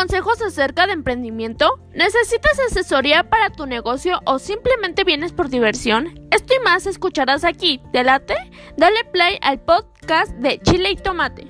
consejos acerca de emprendimiento? ¿Necesitas asesoría para tu negocio o simplemente vienes por diversión? Esto y más escucharás aquí. ¿Te late? Dale play al podcast de Chile y Tomate.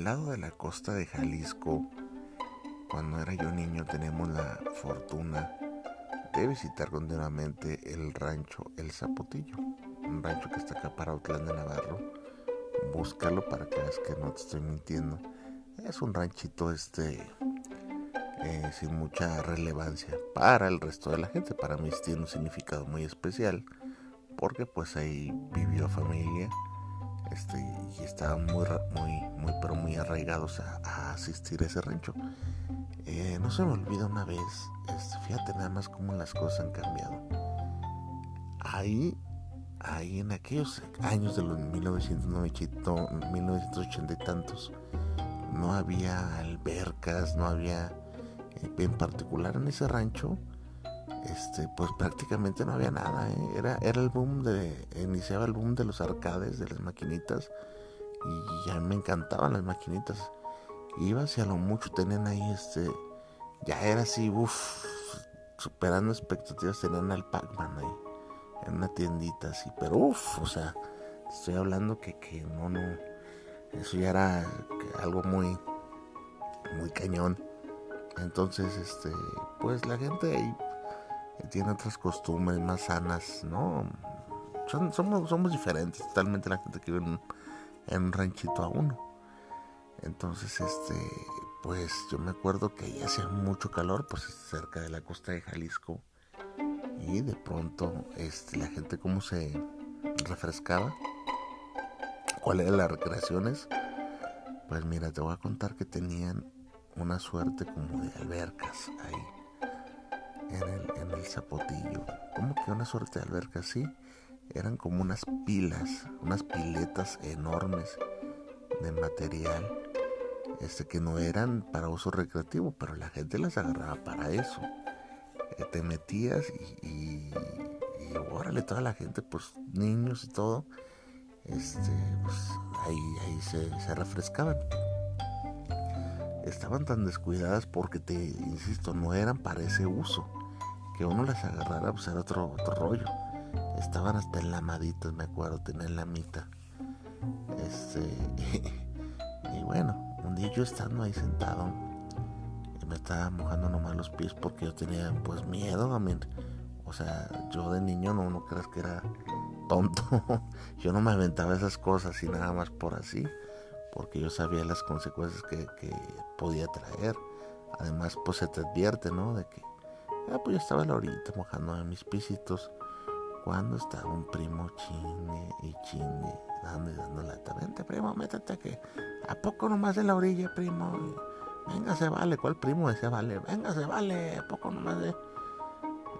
El lado de la costa de Jalisco, cuando era yo niño, tenemos la fortuna de visitar continuamente el rancho El Zapotillo, un rancho que está acá para Otlán de Navarro. Búscalo para que veas que no te estoy mintiendo. Es un ranchito este eh, sin mucha relevancia para el resto de la gente. Para mí tiene un significado muy especial porque pues ahí vivió familia este, y estaban muy, muy, muy, pero muy arraigados a, asistir a ese rancho. Eh, no se me olvida una vez, este, fíjate nada más cómo las cosas han cambiado. Ahí, ahí en aquellos años de los 1990, 1980 y tantos, no había albercas, no había, eh, en particular en ese rancho, este, pues prácticamente no había nada. ¿eh? Era, era el boom de, iniciaba el boom de los arcades, de las maquinitas, y ya me encantaban las maquinitas. Iba hacia lo mucho, tenían ahí este, ya era así, uff, superando expectativas, tenían al Pac-Man ahí, en una tiendita así, pero uff, o sea, estoy hablando que, que no, no, eso ya era algo muy, muy cañón. Entonces, este, pues la gente ahí tiene otras costumbres más sanas, ¿no? somos, somos diferentes totalmente la gente que vive en, un ranchito a uno. Entonces, este, pues yo me acuerdo que ahí hacía mucho calor, pues cerca de la costa de Jalisco. Y de pronto, este, la gente cómo se refrescaba. ¿Cuáles eran las recreaciones? Pues mira, te voy a contar que tenían una suerte como de albercas ahí en el, zapotillo. Como que una suerte de alberca así. Eran como unas pilas, unas piletas enormes de material. Este que no eran para uso recreativo, pero la gente las agarraba para eso. Eh, te metías y, y, órale, toda la gente, pues niños y todo, este, pues ahí, ahí se, se refrescaban estaban tan descuidadas porque te insisto no eran para ese uso que uno las agarrara, pues era otro, otro rollo. Estaban hasta enlamaditas, me acuerdo, tenían la mitad. Este, y bueno, un día yo estando ahí sentado, y me estaba mojando nomás los pies porque yo tenía pues miedo, a O sea, yo de niño no, no creas que era tonto. yo no me aventaba esas cosas y nada más por así, porque yo sabía las consecuencias que, que podía traer. Además, pues se te advierte, ¿no? De que Ah, pues yo estaba ahorita mojando en mis pisitos cuando estaba un primo chine y chine, dando y dando lata. Vente, primo, métete que a poco nomás de la orilla, primo. Venga, se vale. ¿Cuál primo decía vale? Venga, se vale. A poco nomás de.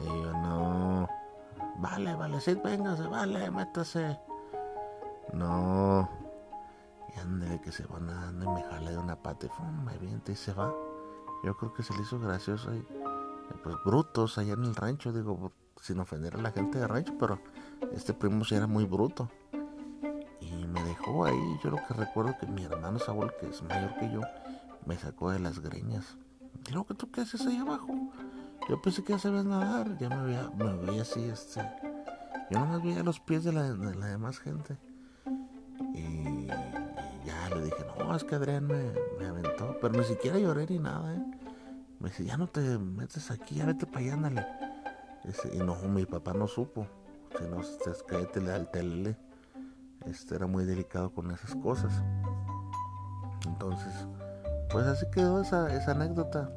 Y yo, no. Vale, vale, sí, venga, se vale, métase. No. Y ándale que se va nadando y me jale de una pata y me viente y se va. Yo creo que se le hizo gracioso ahí pues brutos allá en el rancho, digo, sin ofender a la gente de rancho, pero este primo sí era muy bruto. Y me dejó ahí, yo lo que recuerdo que mi hermano Saúl, que es mayor que yo, me sacó de las greñas. Y luego, ¿tú qué haces ahí abajo? Yo pensé que ya sabías nadar, ya me veía, me veía así, este... Yo nomás veía los pies de la, de la demás gente. Y, ya le dije, no, es que Adrián me, me aventó, pero ni siquiera lloré ni nada, ¿eh? Me dice, ya no te metes aquí, ya vete para allá, ándale. y no, mi papá no supo. Si no, cállate al tele. Este era muy delicado con esas cosas. Entonces, pues así quedó esa, esa anécdota.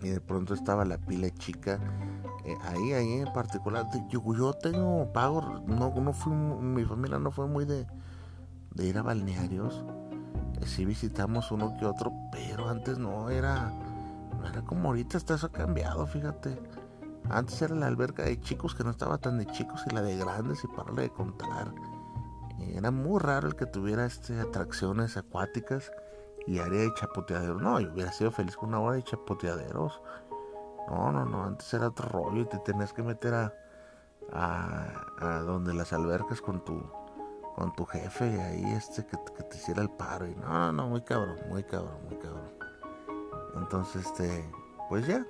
y de pronto estaba la pila chica eh, ahí ahí en particular yo, yo tengo pago no no fui mi familia no fue muy de, de ir a balnearios eh, sí visitamos uno que otro pero antes no era no era como ahorita está eso ha cambiado fíjate antes era la alberca de chicos que no estaba tan de chicos y la de grandes y para de contar era muy raro el que tuviera este atracciones acuáticas y área de chapoteaderos. No, yo hubiera sido feliz con una hora de chapoteaderos. No, no, no, antes era otro rollo y te tenías que meter a, a, donde las albercas con tu con tu jefe y ahí este que, te hiciera el paro y no, no, muy cabrón, muy cabrón, muy cabrón. Entonces, este, pues ya,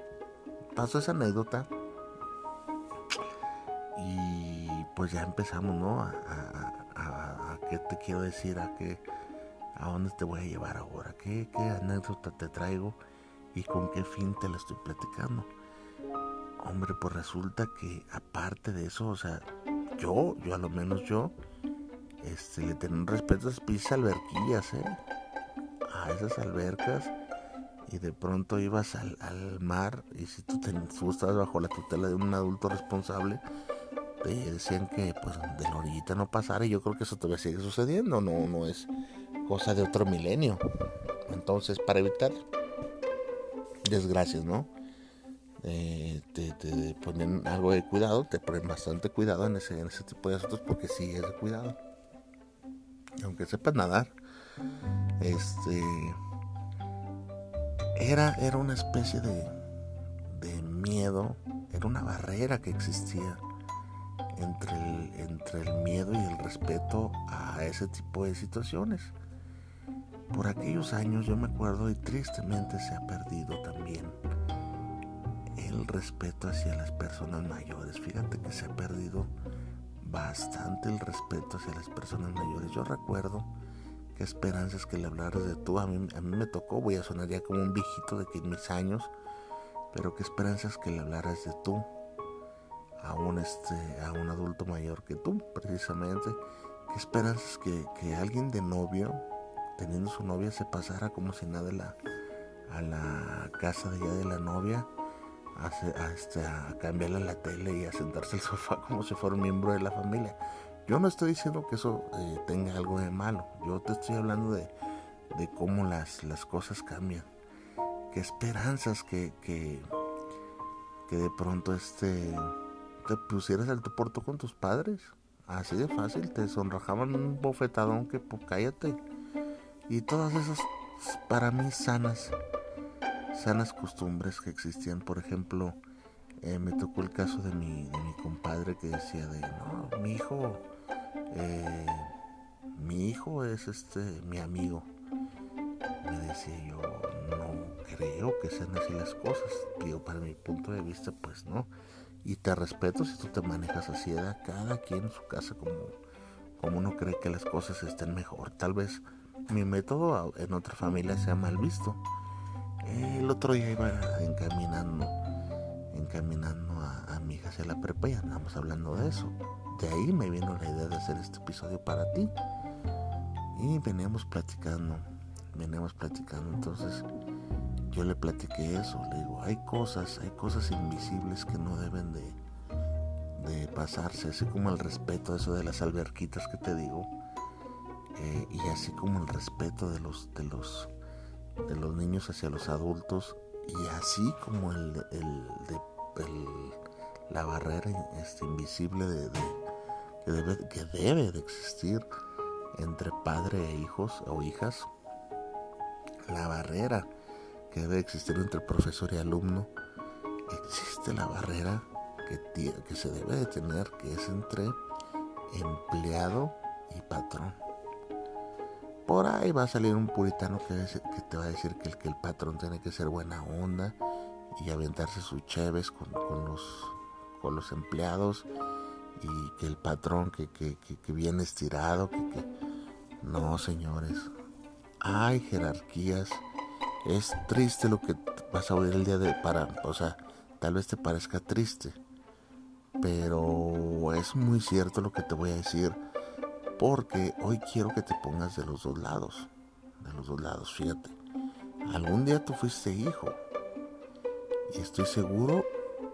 pasó esa anécdota y pues ya empezamos, ¿no? A, qué te quiero decir, a qué ¿A dónde te voy a llevar ahora? ¿Qué, ¿Qué, anécdota te traigo? ¿Y con qué fin te la estoy platicando? Hombre, pues resulta que aparte de eso, o sea, yo, yo a lo menos yo, este, le tengo un respeto a esas alberquillas, ¿eh? A esas albercas. Y de pronto ibas al, mar y si tú, te, tú estabas bajo la tutela de un adulto responsable, te decían que pues de la orillita no pasara y yo creo que eso todavía sigue sucediendo, no, no es cosa de otro milenio. Entonces, para evitar desgracias, ¿no? Eh, te, ponen algo de cuidado, te ponen bastante cuidado en ese, en ese tipo de asuntos porque sí es cuidado. Aunque sepas nadar, este era, era una especie de, de miedo, era una barrera que existía entre el, entre el miedo y el respeto a ese tipo de situaciones por aquellos años yo me acuerdo y tristemente se ha perdido también el respeto hacia las personas mayores. Fíjate que se ha perdido bastante el respeto hacia las personas mayores. Yo recuerdo qué esperanzas que le hablaras de tú. A mí, a mí me tocó, voy a sonar ya como un viejito de que en mis años, pero qué esperanzas que le hablaras de tú a un, este, a un adulto mayor que tú, precisamente. Qué esperanzas que, que alguien de novio teniendo su novia se pasara como si nada la, a la casa de ella de la novia a, este, a cambiarle la tele y a sentarse al sofá como si fuera un miembro de la familia. Yo no estoy diciendo que eso eh, tenga algo de malo, yo te estoy hablando de, de cómo las, las cosas cambian. Qué esperanzas que, que, que de pronto este, te pusieras al porto con tus padres. Así de fácil, te sonrojaban un bofetadón que pues cállate y todas esas para mí sanas sanas costumbres que existían por ejemplo eh, me tocó el caso de mi, de mi compadre que decía de no mi hijo eh, mi hijo es este mi amigo. Me decía yo no creo que sean así las cosas digo para mi punto de vista pues no y te respeto si tú te manejas así cada quien en su casa como como uno cree que las cosas estén mejor. Tal vez mi método en otra familia sea mal visto. El otro día iba encaminando, encaminando a, mi hija hacia la prepa y andamos hablando de eso. De ahí me vino la idea de hacer este episodio para ti. Y veníamos platicando, veníamos platicando. Entonces yo le platiqué eso. Le digo, hay cosas, hay cosas invisibles que no deben de, de pasarse. Así como el respeto, eso de las alberquitas que te digo eh, y así como el respeto de los de los de los niños hacia los adultos y así como el, el, de, la barrera este, invisible que, debe, que de existir entre padre e hijos o hijas. La barrera que debe existir entre profesor y alumno. Existe la barrera que, que se debe de tener que es entre empleado y patrón. Por ahí va a salir un puritano que, te va a decir que el, que el patrón tiene que ser buena onda y aventarse sus cheves con, los, con los empleados y que el patrón que, que, que viene estirado, que, No, señores. Hay jerarquías. Es triste lo que vas a oír el día de para, o sea, tal vez te parezca triste, pero es muy cierto lo que te voy a decir porque hoy quiero que te pongas de los dos lados. De los dos lados, fíjate. Algún día tú fuiste hijo. Y estoy seguro,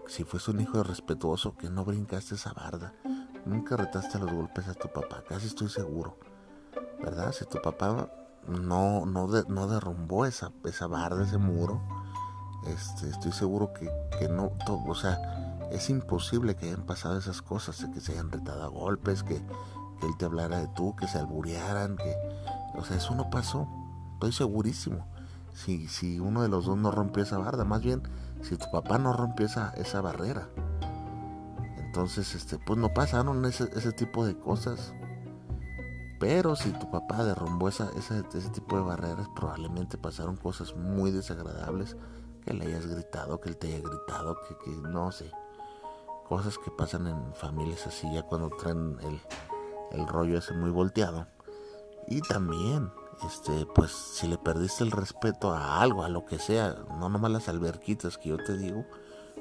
si fuese un hijo respetuoso, que no brincaste esa barda. Nunca retaste los golpes a tu papá, casi estoy seguro. ¿Verdad? Si tu papá no, no, no derrumbó esa, esa barda, ese muro, este, estoy seguro que, que no, todo, o sea, es imposible que hayan pasado esas cosas, que se hayan retado a golpes, que, que él te hablara de tú, que se alburearan, que, o sea, eso no pasó, estoy segurísimo. Si, si uno de los dos no rompió esa barda, más bien si tu papá no rompió esa, esa barrera. Entonces, este, pues no pasaron ese, tipo de cosas. Pero si tu papá derrumbó esa, ese tipo de barreras, probablemente pasaron cosas muy desagradables. Que le hayas gritado, que él te haya gritado, que, que no sé. Cosas que pasan en familias así, ya cuando traen el, el rollo ese muy volteado. Y también, este, pues si le perdiste el respeto a algo, a lo que sea, no nomás las alberquitas que yo te digo,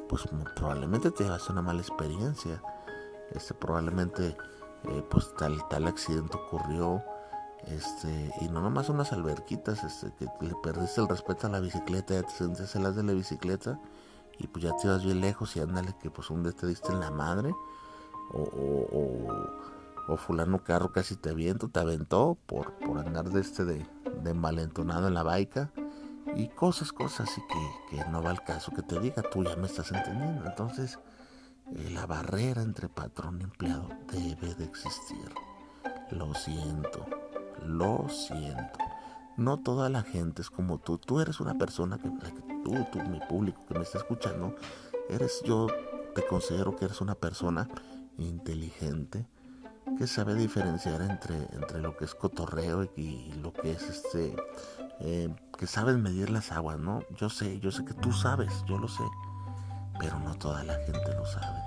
pues probablemente te llevas una mala experiencia. Este, probablemente eh, pues tal, tal accidente ocurrió. Este, y no nomás unas alberquitas, este, que le perdiste el respeto a la bicicleta, ya te sentiste las de la bicicleta y pues ya te ibas bien lejos y ándale que pues un día te diste en la madre o, o, o, fulano carro casi te aviento, te aventó por, por andar de este de, de envalentonado en la baica y cosas, cosas así que, no va al caso que te diga, tú ya me estás entendiendo. Entonces, eh, la barrera entre patrón y empleado debe de existir. Lo siento, lo siento. No toda la gente es como tú. Tú eres una persona que, tú, tú, mi público que me está escuchando, eres yo te considero que eres una persona inteligente que sabe diferenciar entre, entre lo que es cotorreo y, lo que es este eh, que sabes medir las aguas, ¿no? Yo sé, yo sé que tú sabes, yo lo sé pero no toda la gente lo sabe.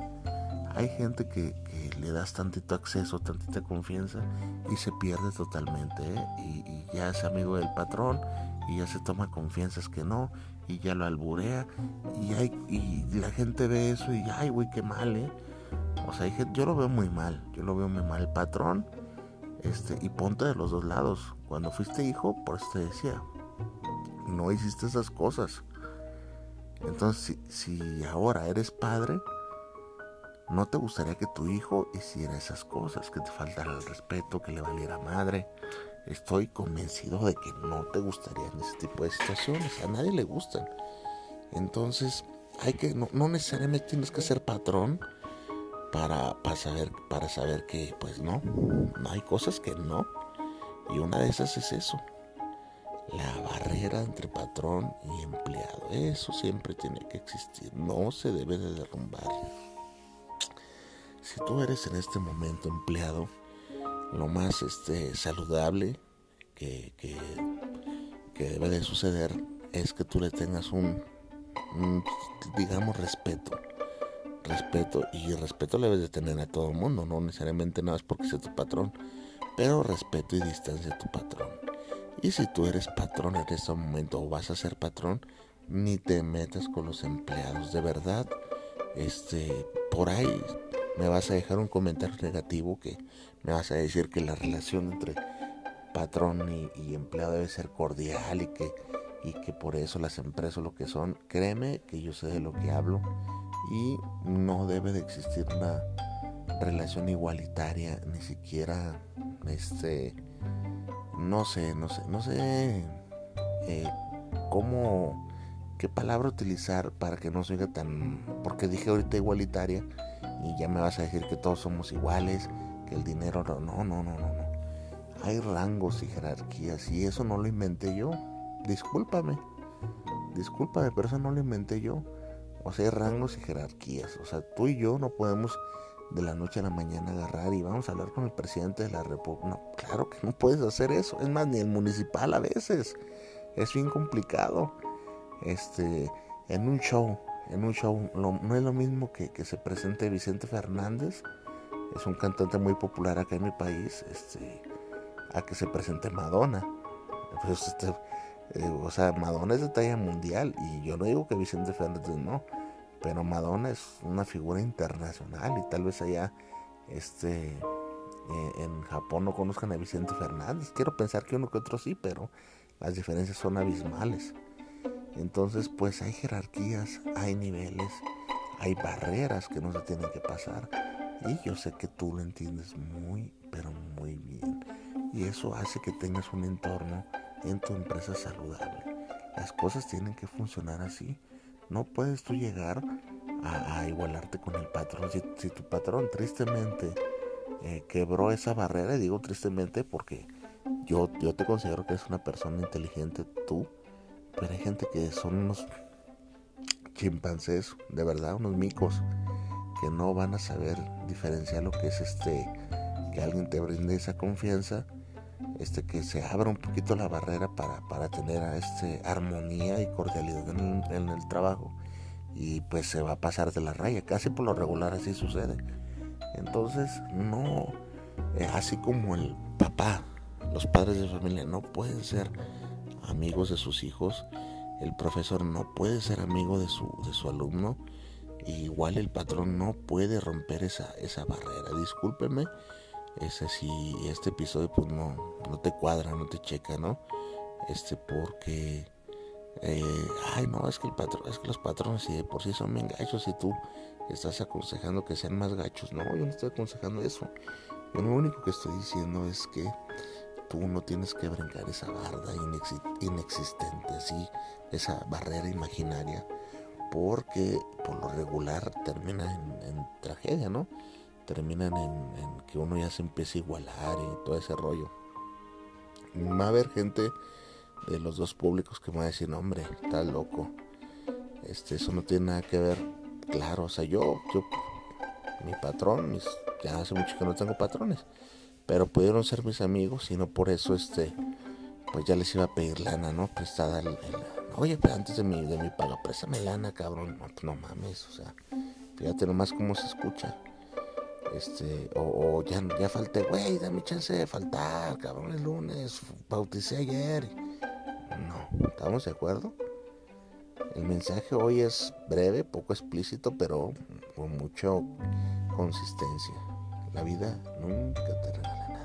Hay gente que, le das tantito acceso, tantita confianza y se pierde totalmente. ¿eh? Y, ya es amigo del patrón y ya se toma confianzas que no y ya lo alburea y, hay, y la gente ve eso y ay, güey, qué mal, ¿eh? O sea, yo lo veo muy mal, yo lo veo muy mal. El patrón, este, y ponte de los dos lados. Cuando fuiste hijo, por eso te decía, no hiciste esas cosas entonces, si, ahora eres padre, no te gustaría que tu hijo hiciera esas cosas, que te faltara el respeto, que le valiera madre. Estoy convencido de que no te gustaría en ese tipo de situaciones. A nadie le gustan. Entonces, hay que, no, necesariamente tienes que ser patrón para, para, saber, para saber que, pues no, no hay cosas que no. Y una de esas es eso la barrera entre patrón y empleado. Eso siempre tiene que existir, no se debe de derrumbar. Si tú eres en este momento empleado, lo más este, saludable que, que, debe de suceder es que tú le tengas un, digamos, respeto. Respeto y respeto le debes de tener a todo el mundo, no necesariamente nada más porque sea tu patrón, pero respeto y distancia a tu patrón. Y si tú eres patrón en este momento o vas a ser patrón, ni te metas con los empleados. De verdad, este, por ahí me vas a dejar un comentario negativo que me vas a decir que la relación entre patrón y, empleado debe ser cordial y que, y que por eso las empresas lo que son. Créeme que yo sé de lo que hablo y no debe de existir una relación igualitaria, ni siquiera este no sé, no sé, no sé eh, cómo, qué palabra utilizar para que no se oiga tan, porque dije ahorita igualitaria y ya me vas a decir que todos somos iguales, que el dinero no, no, no, no, no. Hay rangos y jerarquías y eso no lo inventé yo. Discúlpame, discúlpame, pero eso no lo inventé yo. O sea, hay rangos y jerarquías. O sea, tú y yo no podemos de la noche a la mañana agarrar y vamos a hablar con el presidente de la República. No, claro que no puedes hacer eso. Es más, ni el municipal a veces. Es bien complicado. Este, en un show, en un show, no es lo mismo que, que se presente Vicente Fernández. Es un cantante muy popular acá en mi país. Este, a que se presente Madonna. Pues, este, eh, o sea, Madonna es de talla mundial. Y yo no digo que Vicente Fernández no pero Madonna es una figura internacional y tal vez allá este eh, en Japón no conozcan a Vicente Fernández. Quiero pensar que uno que otro sí, pero las diferencias son abismales. Entonces, pues hay jerarquías, hay niveles, hay barreras que no se tienen que pasar. Y yo sé que tú lo entiendes muy, pero muy bien. Y eso hace que tengas un entorno en tu empresa saludable. Las cosas tienen que funcionar así. No puedes tú llegar a, igualarte con el patrón. Si, tu patrón tristemente eh, quebró esa barrera, y digo tristemente porque yo, yo te considero que eres una persona inteligente tú, pero hay gente que son unos chimpancés, de verdad, unos micos, que no van a saber diferenciar lo que es este, que alguien te brinde esa confianza, este, que se abra un poquito la barrera para, para tener este, armonía y cordialidad en el trabajo y pues se va a pasar de la raya. Casi por lo regular así sucede. Entonces, no, eh, así como el papá, los padres de familia no pueden ser amigos de sus hijos, el profesor no puede ser amigo de su, de su alumno, igual el patrón no puede romper esa, esa barrera. Discúlpeme, ese si este episodio pues no, no te cuadra, no te checa, ¿no? Este porque eh, ay no, es que el patrón, es que los patrones si de por sí son bien gachos y tú estás aconsejando que sean más gachos. No, yo no estoy aconsejando eso. Yo lo único que estoy diciendo es que tú no tienes que brincar esa barda inexistente, ¿sí? esa barrera imaginaria, porque por lo regular termina en, tragedia, ¿no? Terminan en, que uno ya se empieza a igualar y todo ese rollo. Va a haber gente de los dos públicos que me va a decir, hombre, está loco. Este, eso no tiene nada que ver. Claro, o sea, yo, yo, mi patrón, mis, ya hace mucho que no tengo patrones, pero pudieron ser mis amigos y no por eso, este, pues ya les iba a pedir lana, ¿no? Prestada. Oye, pero antes de mi, de mi pago, préstame lana, cabrón. No, pues no mames, o sea, fíjate nomás cómo se escucha. Este, o, o ya, ya falté, güey, dame chance de faltar, cabrón, el lunes, bauticé ayer. No, ¿estamos de acuerdo? El mensaje hoy es breve, poco explícito, pero con mucha consistencia. La vida nunca te regala nada.